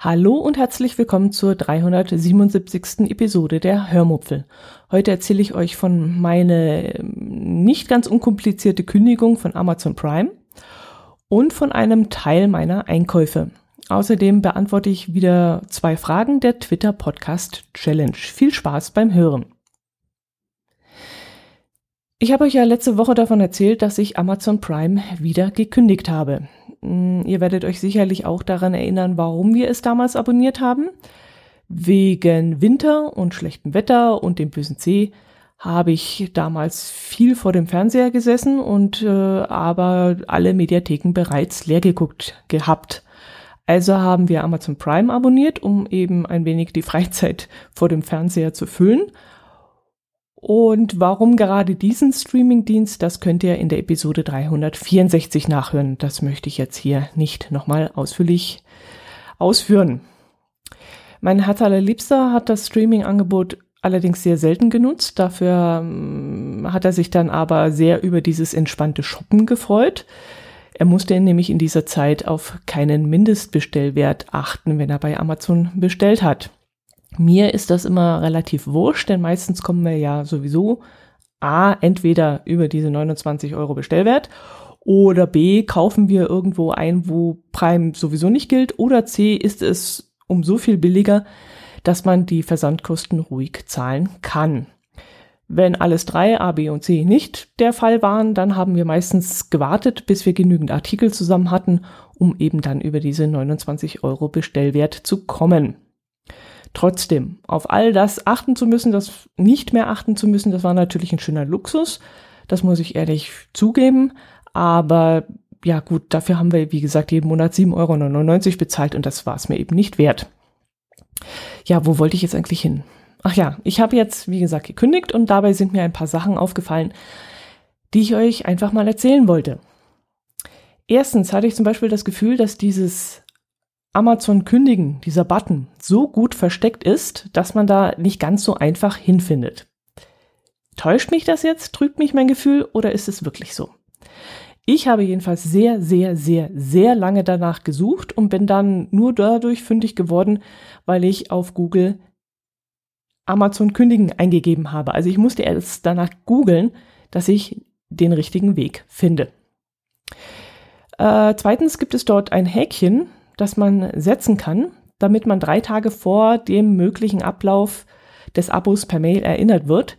Hallo und herzlich willkommen zur 377. Episode der Hörmupfel. Heute erzähle ich euch von meine ähm, nicht ganz unkomplizierte Kündigung von Amazon Prime und von einem Teil meiner Einkäufe. Außerdem beantworte ich wieder zwei Fragen der Twitter Podcast Challenge. Viel Spaß beim Hören. Ich habe euch ja letzte Woche davon erzählt, dass ich Amazon Prime wieder gekündigt habe. Hm, ihr werdet euch sicherlich auch daran erinnern, warum wir es damals abonniert haben. Wegen Winter und schlechtem Wetter und dem bösen C habe ich damals viel vor dem Fernseher gesessen und äh, aber alle Mediatheken bereits leer geguckt gehabt. Also haben wir Amazon Prime abonniert, um eben ein wenig die Freizeit vor dem Fernseher zu füllen und warum gerade diesen Streamingdienst, das könnt ihr in der Episode 364 nachhören. Das möchte ich jetzt hier nicht nochmal ausführlich ausführen. Mein Herz allerliebster hat das Streaming-Angebot allerdings sehr selten genutzt. Dafür ähm, hat er sich dann aber sehr über dieses entspannte Shoppen gefreut. Er musste nämlich in dieser Zeit auf keinen Mindestbestellwert achten, wenn er bei Amazon bestellt hat. Mir ist das immer relativ wurscht, denn meistens kommen wir ja sowieso A, entweder über diese 29 Euro Bestellwert oder B, kaufen wir irgendwo ein, wo Prime sowieso nicht gilt oder C, ist es um so viel billiger, dass man die Versandkosten ruhig zahlen kann. Wenn alles drei, A, B und C, nicht der Fall waren, dann haben wir meistens gewartet, bis wir genügend Artikel zusammen hatten, um eben dann über diese 29 Euro Bestellwert zu kommen. Trotzdem, auf all das achten zu müssen, das nicht mehr achten zu müssen, das war natürlich ein schöner Luxus. Das muss ich ehrlich zugeben. Aber ja gut, dafür haben wir, wie gesagt, jeden Monat 7,99 Euro bezahlt und das war es mir eben nicht wert. Ja, wo wollte ich jetzt eigentlich hin? Ach ja, ich habe jetzt, wie gesagt, gekündigt und dabei sind mir ein paar Sachen aufgefallen, die ich euch einfach mal erzählen wollte. Erstens hatte ich zum Beispiel das Gefühl, dass dieses Amazon kündigen, dieser Button, so gut versteckt ist, dass man da nicht ganz so einfach hinfindet. Täuscht mich das jetzt? Trügt mich mein Gefühl oder ist es wirklich so? Ich habe jedenfalls sehr, sehr, sehr, sehr lange danach gesucht und bin dann nur dadurch fündig geworden, weil ich auf Google Amazon kündigen eingegeben habe. Also ich musste erst danach googeln, dass ich den richtigen Weg finde. Äh, zweitens gibt es dort ein Häkchen, das man setzen kann, damit man drei Tage vor dem möglichen Ablauf des Abos per Mail erinnert wird,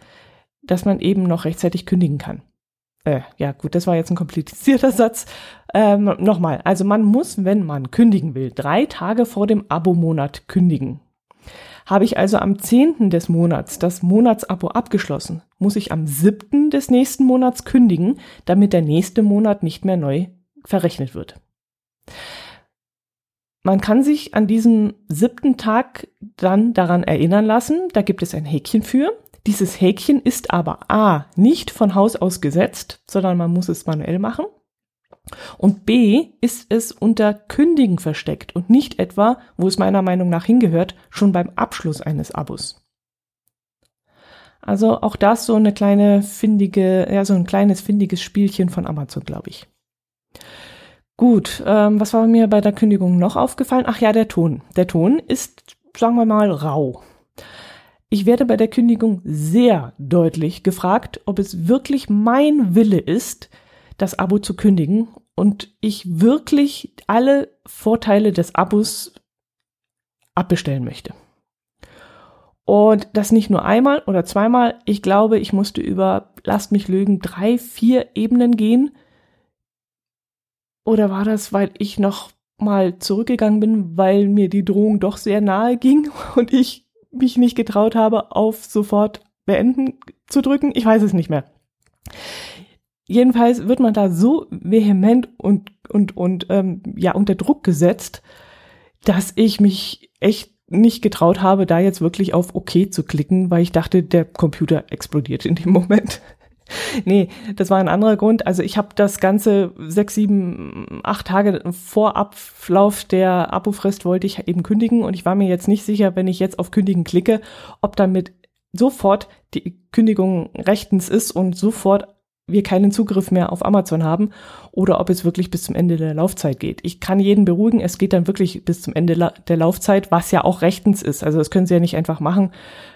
dass man eben noch rechtzeitig kündigen kann. Äh, ja, gut, das war jetzt ein komplizierter Satz. Ähm, Nochmal, also man muss, wenn man kündigen will, drei Tage vor dem Abo-Monat kündigen. Habe ich also am 10. des Monats das Monatsabo abgeschlossen, muss ich am 7. des nächsten Monats kündigen, damit der nächste Monat nicht mehr neu verrechnet wird. Man kann sich an diesem siebten Tag dann daran erinnern lassen, da gibt es ein Häkchen für. Dieses Häkchen ist aber A nicht von Haus aus gesetzt, sondern man muss es manuell machen. Und B ist es unter Kündigen versteckt und nicht etwa, wo es meiner Meinung nach hingehört, schon beim Abschluss eines Abos. Also auch das so eine kleine findige, ja, so ein kleines findiges Spielchen von Amazon, glaube ich. Gut, ähm, was war mir bei der Kündigung noch aufgefallen? Ach ja, der Ton. Der Ton ist, sagen wir mal, rau. Ich werde bei der Kündigung sehr deutlich gefragt, ob es wirklich mein Wille ist, das Abo zu kündigen und ich wirklich alle Vorteile des Abos abbestellen möchte. Und das nicht nur einmal oder zweimal. Ich glaube, ich musste über, lasst mich lügen, drei, vier Ebenen gehen, oder war das, weil ich noch mal zurückgegangen bin, weil mir die Drohung doch sehr nahe ging und ich mich nicht getraut habe, auf sofort beenden zu drücken? Ich weiß es nicht mehr. Jedenfalls wird man da so vehement und, und, und ähm, ja, unter Druck gesetzt, dass ich mich echt nicht getraut habe, da jetzt wirklich auf OK zu klicken, weil ich dachte, der Computer explodiert in dem Moment. nee, das war ein anderer Grund. Also ich habe das ganze sechs, sieben, acht Tage vor Ablauf der Abofrist wollte ich eben kündigen und ich war mir jetzt nicht sicher, wenn ich jetzt auf Kündigen klicke, ob damit sofort die Kündigung rechtens ist und sofort wir keinen Zugriff mehr auf Amazon haben oder ob es wirklich bis zum Ende der Laufzeit geht. Ich kann jeden beruhigen, es geht dann wirklich bis zum Ende der Laufzeit, was ja auch rechtens ist. Also das können Sie ja nicht einfach machen,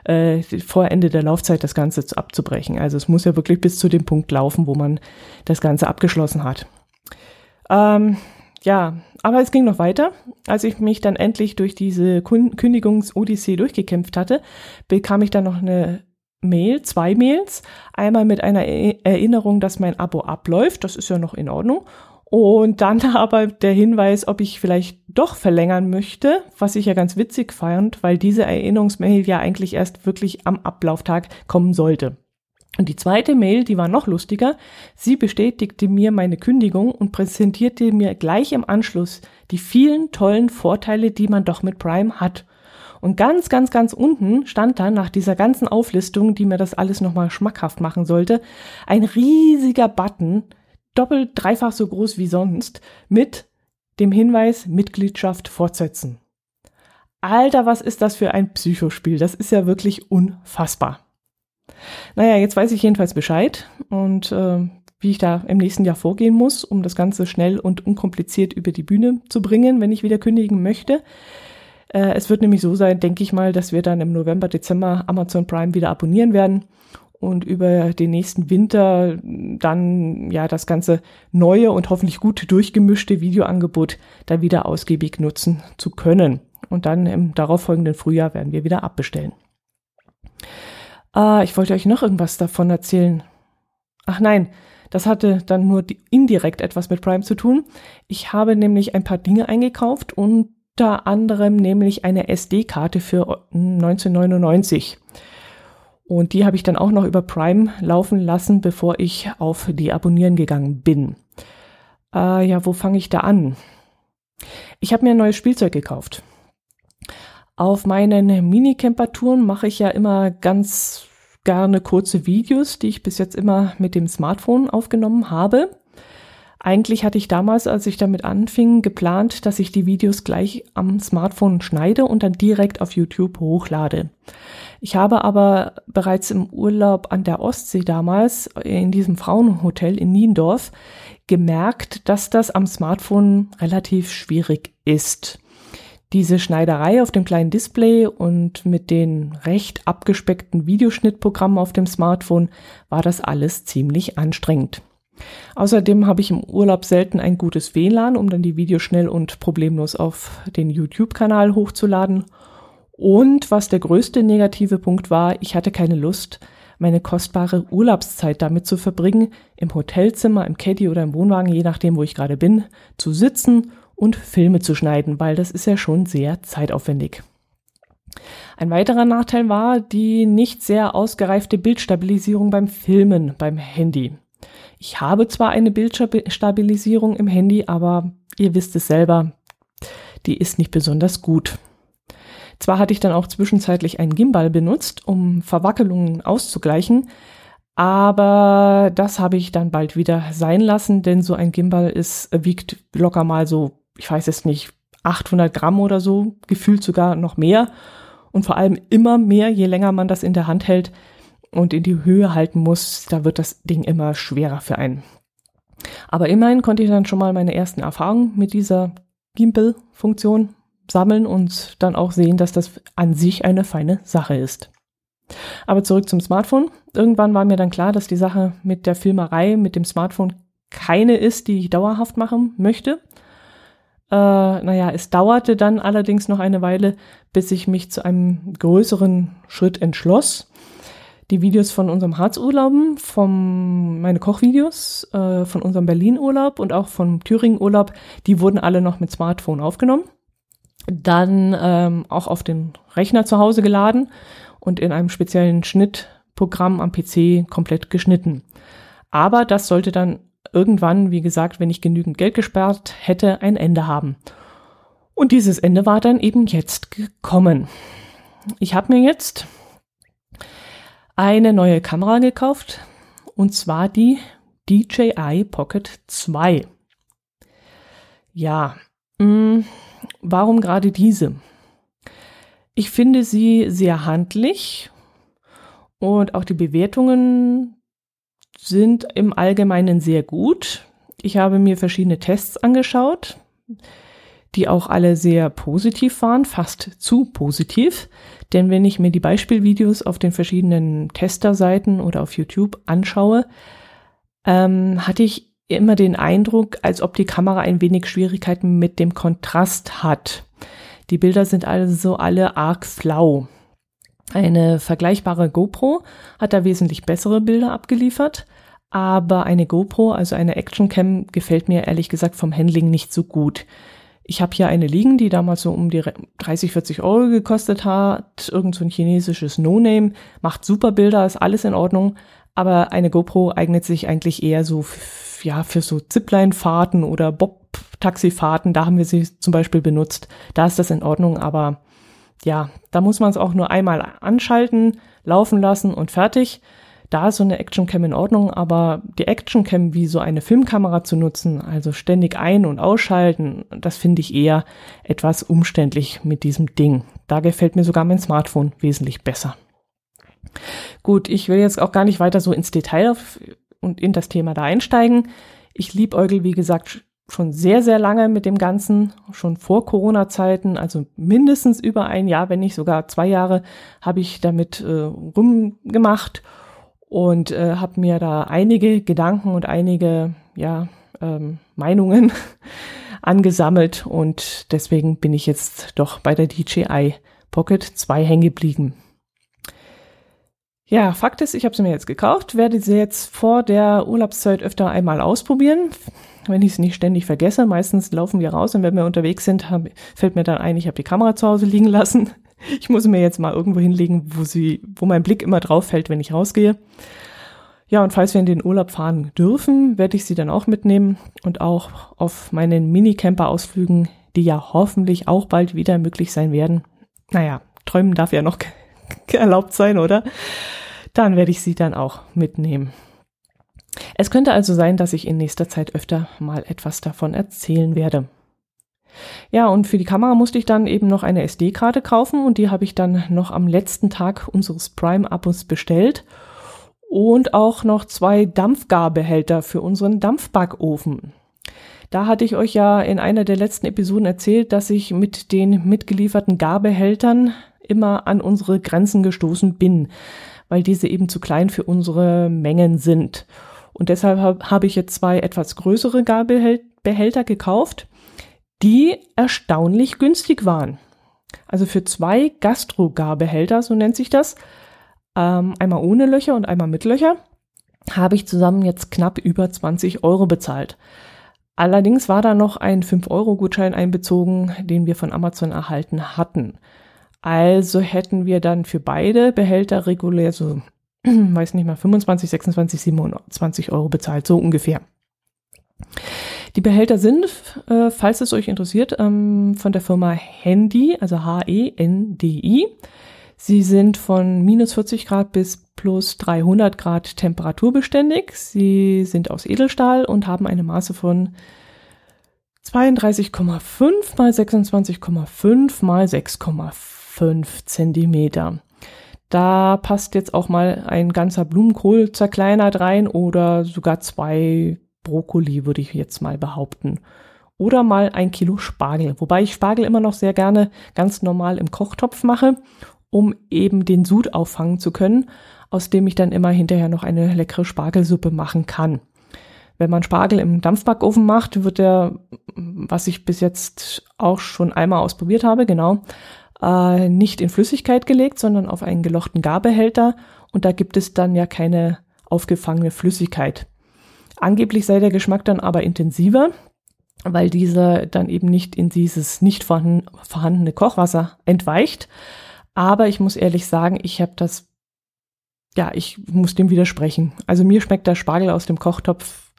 äh, vor Ende der Laufzeit das Ganze abzubrechen. Also es muss ja wirklich bis zu dem Punkt laufen, wo man das Ganze abgeschlossen hat. Ähm, ja, aber es ging noch weiter. Als ich mich dann endlich durch diese Kündigungs-Odyssee durchgekämpft hatte, bekam ich dann noch eine Mail, zwei Mails. Einmal mit einer Erinnerung, dass mein Abo abläuft. Das ist ja noch in Ordnung. Und dann aber der Hinweis, ob ich vielleicht doch verlängern möchte, was ich ja ganz witzig fand, weil diese Erinnerungsmail ja eigentlich erst wirklich am Ablauftag kommen sollte. Und die zweite Mail, die war noch lustiger. Sie bestätigte mir meine Kündigung und präsentierte mir gleich im Anschluss die vielen tollen Vorteile, die man doch mit Prime hat. Und ganz, ganz, ganz unten stand dann nach dieser ganzen Auflistung, die mir das alles nochmal schmackhaft machen sollte, ein riesiger Button, doppelt, dreifach so groß wie sonst, mit dem Hinweis Mitgliedschaft fortsetzen. Alter, was ist das für ein Psychospiel? Das ist ja wirklich unfassbar. Naja, jetzt weiß ich jedenfalls Bescheid und äh, wie ich da im nächsten Jahr vorgehen muss, um das Ganze schnell und unkompliziert über die Bühne zu bringen, wenn ich wieder kündigen möchte. Äh, es wird nämlich so sein, denke ich mal, dass wir dann im November, Dezember Amazon Prime wieder abonnieren werden und über den nächsten Winter dann ja das ganze neue und hoffentlich gut durchgemischte Videoangebot da wieder ausgiebig nutzen zu können. Und dann im darauffolgenden Frühjahr werden wir wieder abbestellen. Ah, ich wollte euch noch irgendwas davon erzählen. Ach nein, das hatte dann nur indirekt etwas mit Prime zu tun. Ich habe nämlich ein paar Dinge eingekauft und unter anderem nämlich eine SD-Karte für 1999. Und die habe ich dann auch noch über Prime laufen lassen, bevor ich auf die Abonnieren gegangen bin. Äh, ja, wo fange ich da an? Ich habe mir ein neues Spielzeug gekauft. Auf meinen Minicamper-Touren mache ich ja immer ganz gerne kurze Videos, die ich bis jetzt immer mit dem Smartphone aufgenommen habe. Eigentlich hatte ich damals, als ich damit anfing, geplant, dass ich die Videos gleich am Smartphone schneide und dann direkt auf YouTube hochlade. Ich habe aber bereits im Urlaub an der Ostsee damals in diesem Frauenhotel in Niendorf gemerkt, dass das am Smartphone relativ schwierig ist. Diese Schneiderei auf dem kleinen Display und mit den recht abgespeckten Videoschnittprogrammen auf dem Smartphone war das alles ziemlich anstrengend. Außerdem habe ich im Urlaub selten ein gutes WLAN, um dann die Videos schnell und problemlos auf den YouTube-Kanal hochzuladen. Und was der größte negative Punkt war, ich hatte keine Lust, meine kostbare Urlaubszeit damit zu verbringen, im Hotelzimmer, im Caddy oder im Wohnwagen, je nachdem, wo ich gerade bin, zu sitzen und Filme zu schneiden, weil das ist ja schon sehr zeitaufwendig. Ein weiterer Nachteil war die nicht sehr ausgereifte Bildstabilisierung beim Filmen beim Handy. Ich habe zwar eine Bildstabilisierung im Handy, aber ihr wisst es selber, die ist nicht besonders gut. Zwar hatte ich dann auch zwischenzeitlich einen Gimbal benutzt, um Verwackelungen auszugleichen, aber das habe ich dann bald wieder sein lassen, denn so ein Gimbal ist, wiegt locker mal so, ich weiß es nicht, 800 Gramm oder so, gefühlt sogar noch mehr und vor allem immer mehr, je länger man das in der Hand hält, und in die Höhe halten muss, da wird das Ding immer schwerer für einen. Aber immerhin konnte ich dann schon mal meine ersten Erfahrungen mit dieser Gimbal-Funktion sammeln und dann auch sehen, dass das an sich eine feine Sache ist. Aber zurück zum Smartphone. Irgendwann war mir dann klar, dass die Sache mit der Filmerei mit dem Smartphone keine ist, die ich dauerhaft machen möchte. Äh, naja, es dauerte dann allerdings noch eine Weile, bis ich mich zu einem größeren Schritt entschloss die Videos von unserem Harzurlauben, vom, meine Kochvideos, äh, von unserem Berlin-Urlaub und auch vom Thüringen-Urlaub, die wurden alle noch mit Smartphone aufgenommen. Dann ähm, auch auf den Rechner zu Hause geladen und in einem speziellen Schnittprogramm am PC komplett geschnitten. Aber das sollte dann irgendwann, wie gesagt, wenn ich genügend Geld gespart hätte, ein Ende haben. Und dieses Ende war dann eben jetzt gekommen. Ich habe mir jetzt eine neue Kamera gekauft und zwar die DJI Pocket 2. Ja, mh, mm, warum gerade diese? Ich finde sie sehr handlich und auch die Bewertungen sind im Allgemeinen sehr gut. Ich habe mir verschiedene Tests angeschaut, die auch alle sehr positiv waren, fast zu positiv. Denn wenn ich mir die Beispielvideos auf den verschiedenen Testerseiten oder auf YouTube anschaue, ähm, hatte ich immer den Eindruck, als ob die Kamera ein wenig Schwierigkeiten mit dem Kontrast hat. Die Bilder sind also alle arg flau. Eine vergleichbare GoPro hat da wesentlich bessere Bilder abgeliefert, aber eine GoPro, also eine Actioncam, gefällt mir ehrlich gesagt vom Handling nicht so gut. Ich habe hier eine liegen, die damals so um die 30, 40 Euro gekostet hat. Irgend so ein chinesisches No-Name. Macht super Bilder, ist alles in Ordnung. Aber eine GoPro eignet sich eigentlich eher so, ja, für so Zipline-Fahrten oder Bob-Taxi-Fahrten. Da haben wir sie zum Beispiel benutzt. Da ist das in Ordnung, aber ja, da muss man es auch nur einmal anschalten, laufen lassen und fertig. Da ist so eine Actioncam in Ordnung, aber die Actioncam wie so eine Filmkamera zu nutzen, also ständig ein- und ausschalten, das finde ich eher etwas umständlich mit diesem Ding. Da gefällt mir sogar mein Smartphone wesentlich besser. Gut, ich will jetzt auch gar nicht weiter so ins Detail auf, und in das Thema da einsteigen. Ich liebäugel, wie gesagt, schon sehr, sehr lange mit dem Ganzen, schon vor Corona-Zeiten, also mindestens über ein Jahr, wenn nicht sogar zwei Jahre, habe ich damit äh, rumgemacht und äh, habe mir da einige Gedanken und einige ja, ähm, Meinungen angesammelt und deswegen bin ich jetzt doch bei der DJI Pocket 2 hängen geblieben. Ja, Fakt ist, ich habe sie mir jetzt gekauft, werde sie jetzt vor der Urlaubszeit öfter einmal ausprobieren wenn ich es nicht ständig vergesse. Meistens laufen wir raus und wenn wir unterwegs sind, hab, fällt mir dann ein, ich habe die Kamera zu Hause liegen lassen. Ich muss mir jetzt mal irgendwo hinlegen, wo sie, wo mein Blick immer drauf fällt, wenn ich rausgehe. Ja, und falls wir in den Urlaub fahren dürfen, werde ich sie dann auch mitnehmen und auch auf meinen Minicamper-Ausflügen, die ja hoffentlich auch bald wieder möglich sein werden. Naja, träumen darf ja noch erlaubt sein, oder? Dann werde ich sie dann auch mitnehmen. Es könnte also sein, dass ich in nächster Zeit öfter mal etwas davon erzählen werde. Ja, und für die Kamera musste ich dann eben noch eine SD-Karte kaufen und die habe ich dann noch am letzten Tag unseres Prime-Abos bestellt und auch noch zwei Dampfgarbehälter für unseren Dampfbackofen. Da hatte ich euch ja in einer der letzten Episoden erzählt, dass ich mit den mitgelieferten Garbehältern immer an unsere Grenzen gestoßen bin, weil diese eben zu klein für unsere Mengen sind. Und deshalb habe hab ich jetzt zwei etwas größere Gabelbehälter gekauft, die erstaunlich günstig waren. Also für zwei Gastro-Garbehälter, so nennt sich das, ähm, einmal ohne Löcher und einmal mit Löcher, habe ich zusammen jetzt knapp über 20 Euro bezahlt. Allerdings war da noch ein 5-Euro-Gutschein einbezogen, den wir von Amazon erhalten hatten. Also hätten wir dann für beide Behälter regulär so weiß nicht mal, 25, 26, 27 Euro bezahlt, so ungefähr. Die Behälter sind, äh, falls es euch interessiert, ähm, von der Firma Handy, also H-E-N-D-I. Sie sind von minus 40 Grad bis plus 300 Grad temperaturbeständig. Sie sind aus Edelstahl und haben eine Maße von 32,5 mal 26,5 mal 6,5 Zentimeter. Da passt jetzt auch mal ein ganzer Blumenkohl zerkleinert rein oder sogar zwei Brokkoli, würde ich jetzt mal behaupten. Oder mal ein Kilo Spargel. Wobei ich Spargel immer noch sehr gerne ganz normal im Kochtopf mache, um eben den Sud auffangen zu können, aus dem ich dann immer hinterher noch eine leckere Spargelsuppe machen kann. Wenn man Spargel im Dampfbackofen macht, wird der, was ich bis jetzt auch schon einmal ausprobiert habe, genau, äh, nicht in Flüssigkeit gelegt, sondern auf einen gelochten Garbehälter und da gibt es dann ja keine aufgefangene Flüssigkeit. Angeblich sei der Geschmack dann aber intensiver, weil dieser dann eben nicht in dieses nicht vorhandene Kochwasser entweicht. Aber ich muss ehrlich sagen, ich habe das, ja, ich muss dem widersprechen. Also mir schmeckt der Spargel aus dem Kochtopf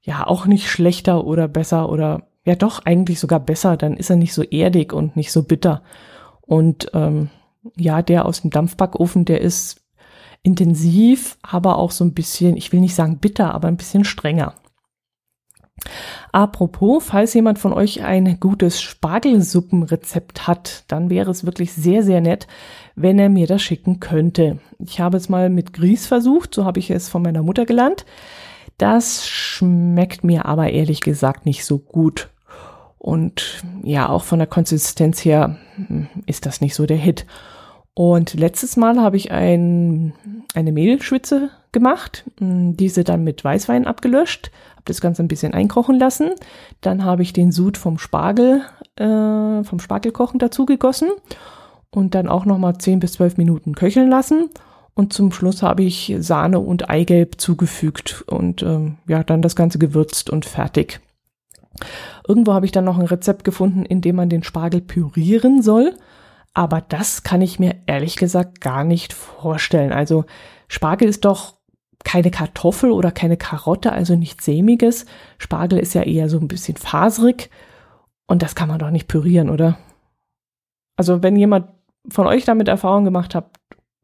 ja auch nicht schlechter oder besser oder ja doch eigentlich sogar besser. Dann ist er nicht so erdig und nicht so bitter. Und ähm, ja, der aus dem Dampfbackofen, der ist intensiv, aber auch so ein bisschen, ich will nicht sagen bitter, aber ein bisschen strenger. Apropos, falls jemand von euch ein gutes Spargelsuppenrezept hat, dann wäre es wirklich sehr, sehr nett, wenn er mir das schicken könnte. Ich habe es mal mit Grieß versucht, so habe ich es von meiner Mutter gelernt. Das schmeckt mir aber ehrlich gesagt nicht so gut. Und ja, auch von der Konsistenz her hm, ist das nicht so der Hit. Und letztes Mal habe ich ein, eine Mehlschwitze gemacht, hm, diese dann mit Weißwein abgelöscht, habe das Ganze ein bisschen einkochen lassen. Dann habe ich den Sud vom Spargel, äh, vom Spargelkochen dazu gegossen und dann auch nochmal 10 bis 12 Minuten köcheln lassen. Und zum Schluss habe ich Sahne und Eigelb zugefügt und ähm, ja, dann das Ganze gewürzt und fertig. Irgendwo habe ich dann noch ein Rezept gefunden, in dem man den Spargel pürieren soll. Aber das kann ich mir ehrlich gesagt gar nicht vorstellen. Also Spargel ist doch keine Kartoffel oder keine Karotte, also nichts sämiges. Spargel ist ja eher so ein bisschen faserig und das kann man doch nicht pürieren, oder? Also wenn jemand von euch damit Erfahrung gemacht hat,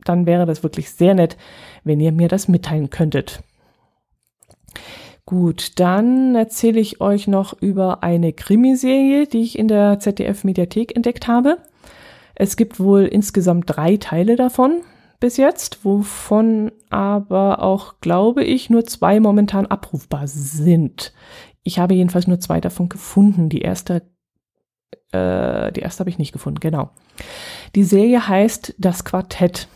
dann wäre das wirklich sehr nett, wenn ihr mir das mitteilen könntet. Gut, dann erzähle ich euch noch über eine Krimiserie, die ich in der ZDF Mediathek entdeckt habe. Es gibt wohl insgesamt drei Teile davon bis jetzt, wovon aber auch, glaube ich, nur zwei momentan abrufbar sind. Ich habe jedenfalls nur zwei davon gefunden. Die erste, äh, die erste habe ich nicht gefunden, genau. Die Serie heißt Das Quartett.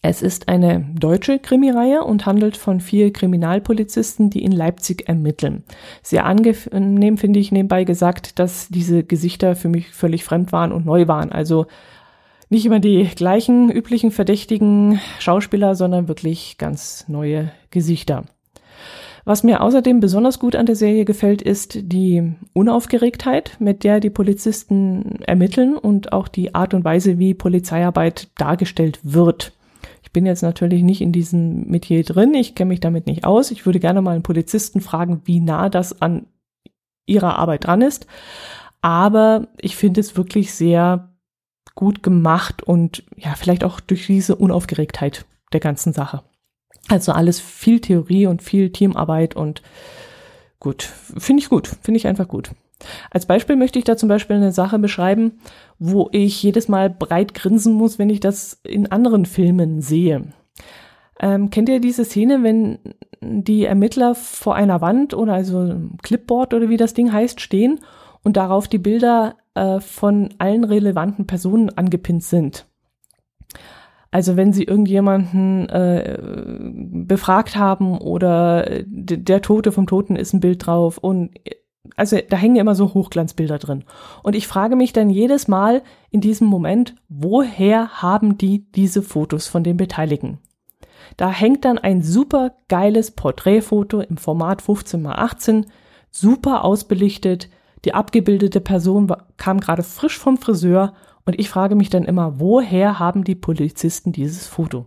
Es ist eine deutsche Krimireihe und handelt von vier Kriminalpolizisten, die in Leipzig ermitteln. Sehr angenehm finde ich nebenbei gesagt, dass diese Gesichter für mich völlig fremd waren und neu waren. Also nicht immer die gleichen üblichen verdächtigen Schauspieler, sondern wirklich ganz neue Gesichter. Was mir außerdem besonders gut an der Serie gefällt, ist die Unaufgeregtheit, mit der die Polizisten ermitteln und auch die Art und Weise, wie Polizeiarbeit dargestellt wird. Bin jetzt natürlich nicht in diesem Metier drin, ich kenne mich damit nicht aus. Ich würde gerne mal einen Polizisten fragen, wie nah das an ihrer Arbeit dran ist. Aber ich finde es wirklich sehr gut gemacht und ja, vielleicht auch durch diese Unaufgeregtheit der ganzen Sache. Also alles viel Theorie und viel Teamarbeit und gut, finde ich gut, finde ich einfach gut. Als Beispiel möchte ich da zum Beispiel eine Sache beschreiben, wo ich jedes Mal breit grinsen muss, wenn ich das in anderen Filmen sehe. Ähm, kennt ihr diese Szene, wenn die Ermittler vor einer Wand oder also Clipboard oder wie das Ding heißt stehen und darauf die Bilder äh, von allen relevanten Personen angepinnt sind? Also wenn sie irgendjemanden äh, befragt haben oder der Tote vom Toten ist ein Bild drauf und also da hängen immer so Hochglanzbilder drin. Und ich frage mich dann jedes Mal in diesem Moment, woher haben die diese Fotos von den Beteiligten? Da hängt dann ein super geiles Porträtfoto im Format 15 x 18, super ausbelichtet. Die abgebildete Person kam gerade frisch vom Friseur und ich frage mich dann immer, woher haben die Polizisten dieses Foto?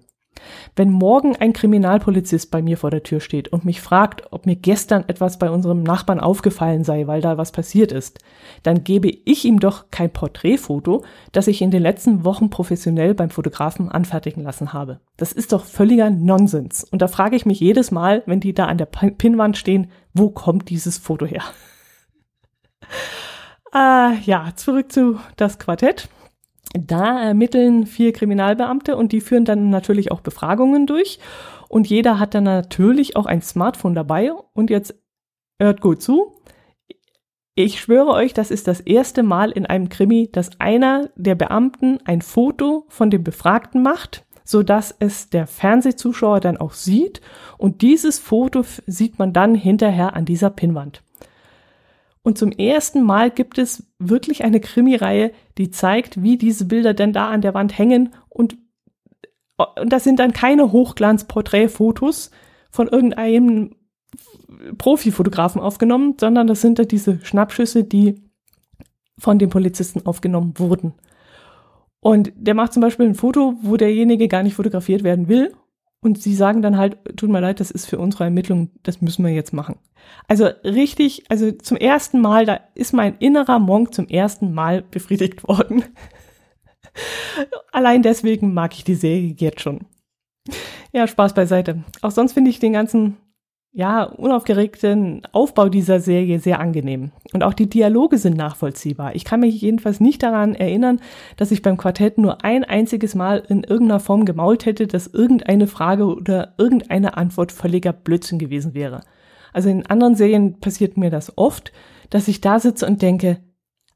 Wenn morgen ein Kriminalpolizist bei mir vor der Tür steht und mich fragt, ob mir gestern etwas bei unserem Nachbarn aufgefallen sei, weil da was passiert ist, dann gebe ich ihm doch kein Porträtfoto, das ich in den letzten Wochen professionell beim Fotografen anfertigen lassen habe. Das ist doch völliger Nonsens. Und da frage ich mich jedes Mal, wenn die da an der Pinnwand stehen, wo kommt dieses Foto her? äh, ja, zurück zu das Quartett. Da ermitteln vier Kriminalbeamte und die führen dann natürlich auch Befragungen durch. Und jeder hat dann natürlich auch ein Smartphone dabei. Und jetzt hört gut zu. Ich schwöre euch, das ist das erste Mal in einem Krimi, dass einer der Beamten ein Foto von dem Befragten macht, so dass es der Fernsehzuschauer dann auch sieht. Und dieses Foto sieht man dann hinterher an dieser Pinnwand. Und zum ersten Mal gibt es wirklich eine Krimireihe, die zeigt, wie diese Bilder denn da an der Wand hängen. Und, und das sind dann keine Hochglanz-Porträtfotos von irgendeinem Profifotografen aufgenommen, sondern das sind dann diese Schnappschüsse, die von den Polizisten aufgenommen wurden. Und der macht zum Beispiel ein Foto, wo derjenige gar nicht fotografiert werden will und sie sagen dann halt, tut mir leid, das ist für unsere Ermittlung, das müssen wir jetzt machen. Also richtig, also zum ersten Mal, da ist mein innerer Monk zum ersten Mal befriedigt worden. Allein deswegen mag ich die Serie jetzt schon. Ja, Spaß beiseite. Auch sonst finde ich den ganzen, ja, unaufgeregten Aufbau dieser Serie sehr angenehm. Und auch die Dialoge sind nachvollziehbar. Ich kann mich jedenfalls nicht daran erinnern, dass ich beim Quartett nur ein einziges Mal in irgendeiner Form gemault hätte, dass irgendeine Frage oder irgendeine Antwort völliger Blödsinn gewesen wäre. Also in anderen Serien passiert mir das oft, dass ich da sitze und denke,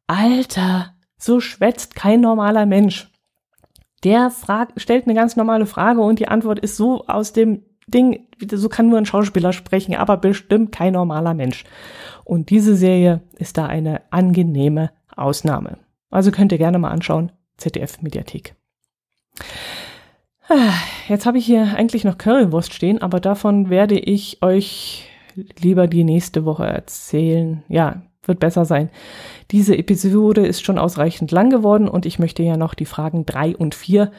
Alter, so schwätzt kein normaler Mensch. Der fragt, stellt eine ganz normale Frage und die Antwort ist so aus dem Ding, so kann nur ein Schauspieler sprechen, aber bestimmt kein normaler Mensch. Und diese Serie ist da eine angenehme Ausnahme. Also könnt ihr gerne mal anschauen, ZDF Mediathek. Ah, jetzt habe ich hier eigentlich noch Currywurst stehen, aber davon werde ich euch lieber die nächste Woche erzählen. Ja, wird besser sein. Diese Episode ist schon ausreichend lang geworden und ich möchte ja noch die Fragen drei und vier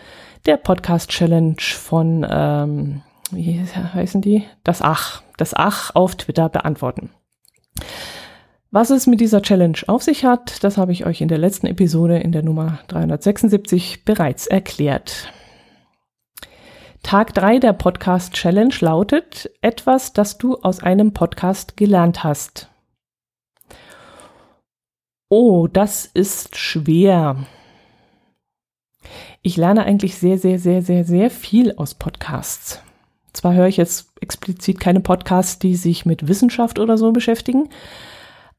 der Podcast Challenge von, ähm, wie heißen die? Das Ach, das Ach auf Twitter beantworten. Was es mit dieser Challenge auf sich hat, das habe ich euch in der letzten Episode in der Nummer 376 bereits erklärt. Tag drei der Podcast Challenge lautet etwas, das du aus einem Podcast gelernt hast. Oh, das ist schwer. Ich lerne eigentlich sehr, sehr, sehr, sehr, sehr viel aus Podcasts. Zwar höre ich jetzt explizit keine Podcasts, die sich mit Wissenschaft oder so beschäftigen,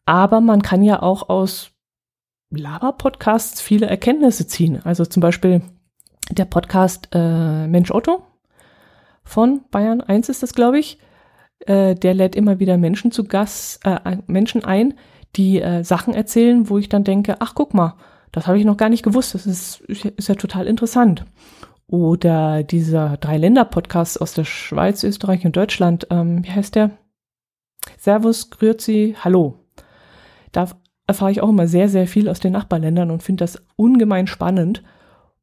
aber man kann ja auch aus Laber-Podcasts viele Erkenntnisse ziehen. Also zum Beispiel der Podcast äh, Mensch Otto von Bayern 1 ist das, glaube ich. Äh, der lädt immer wieder Menschen zu Gast, äh, Menschen ein, die äh, Sachen erzählen, wo ich dann denke, ach guck mal, das habe ich noch gar nicht gewusst, das ist, ist ja total interessant. Oder dieser Drei-Länder-Podcast aus der Schweiz, Österreich und Deutschland, ähm, wie heißt der? Servus, Grüezi, Hallo. Da erfahre ich auch immer sehr, sehr viel aus den Nachbarländern und finde das ungemein spannend.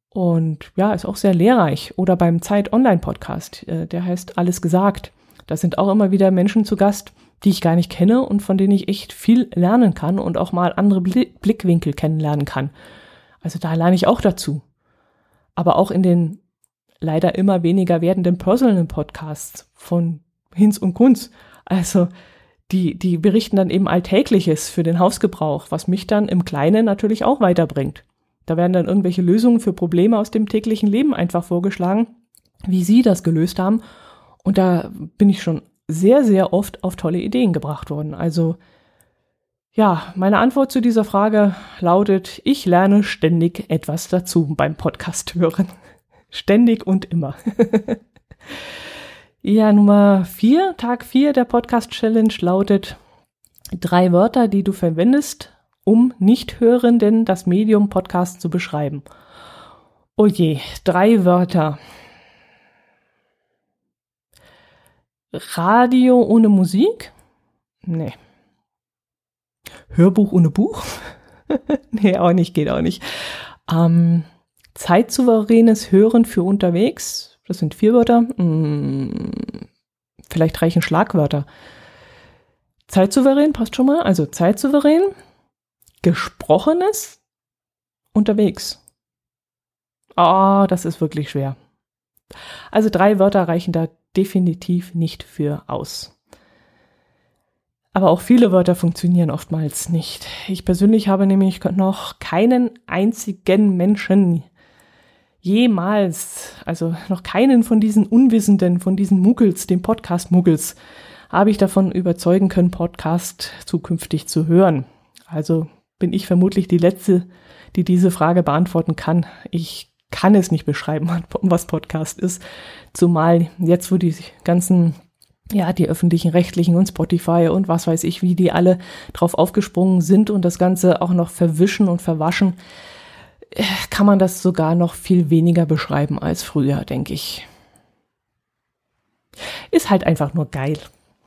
Und ja, ist auch sehr lehrreich. Oder beim Zeit Online Podcast, äh, der heißt Alles gesagt. Da sind auch immer wieder Menschen zu Gast, die ich gar nicht kenne und von denen ich echt viel lernen kann und auch mal andere Blickwinkel kennenlernen kann. Also da lerne ich auch dazu. Aber auch in den leider immer weniger werdenden Personal Podcasts von Hinz und Kunz. Also die, die berichten dann eben Alltägliches für den Hausgebrauch, was mich dann im Kleinen natürlich auch weiterbringt. Da werden dann irgendwelche Lösungen für Probleme aus dem täglichen Leben einfach vorgeschlagen, wie sie das gelöst haben. Und da bin ich schon sehr, sehr oft auf tolle Ideen gebracht worden. Also ja, meine Antwort zu dieser Frage lautet, ich lerne ständig etwas dazu beim Podcast hören. ständig und immer. ja, Nummer vier, Tag vier der Podcast Challenge lautet drei Wörter, die du verwendest, um Nichthörenden das Medium Podcast zu beschreiben. Oh je, drei Wörter. Radio ohne Musik? Nee. Hörbuch ohne Buch? nee, auch nicht, geht auch nicht. Ähm, zeitsouveränes Hören für unterwegs? Das sind vier Wörter. Hm, vielleicht reichen Schlagwörter. Zeitsouverän passt schon mal. Also zeitsouverän, gesprochenes, unterwegs. Ah, oh, das ist wirklich schwer. Also drei Wörter reichen da definitiv nicht für aus. Aber auch viele Wörter funktionieren oftmals nicht. Ich persönlich habe nämlich noch keinen einzigen Menschen jemals, also noch keinen von diesen Unwissenden, von diesen Muggels, den Podcast-Muggels, habe ich davon überzeugen können, Podcast zukünftig zu hören. Also bin ich vermutlich die Letzte, die diese Frage beantworten kann. Ich kann es nicht beschreiben, was Podcast ist. Zumal jetzt, wo die ganzen, ja, die öffentlichen Rechtlichen und Spotify und was weiß ich, wie die alle drauf aufgesprungen sind und das Ganze auch noch verwischen und verwaschen, äh, kann man das sogar noch viel weniger beschreiben als früher, denke ich. Ist halt einfach nur geil.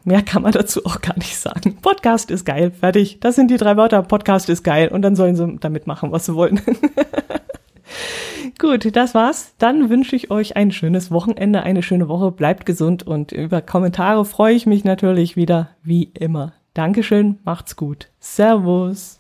Mehr kann man dazu auch gar nicht sagen. Podcast ist geil, fertig. Das sind die drei Wörter. Podcast ist geil. Und dann sollen sie damit machen, was sie wollen. Gut, das war's. Dann wünsche ich euch ein schönes Wochenende, eine schöne Woche. Bleibt gesund und über Kommentare freue ich mich natürlich wieder wie immer. Dankeschön, macht's gut. Servus.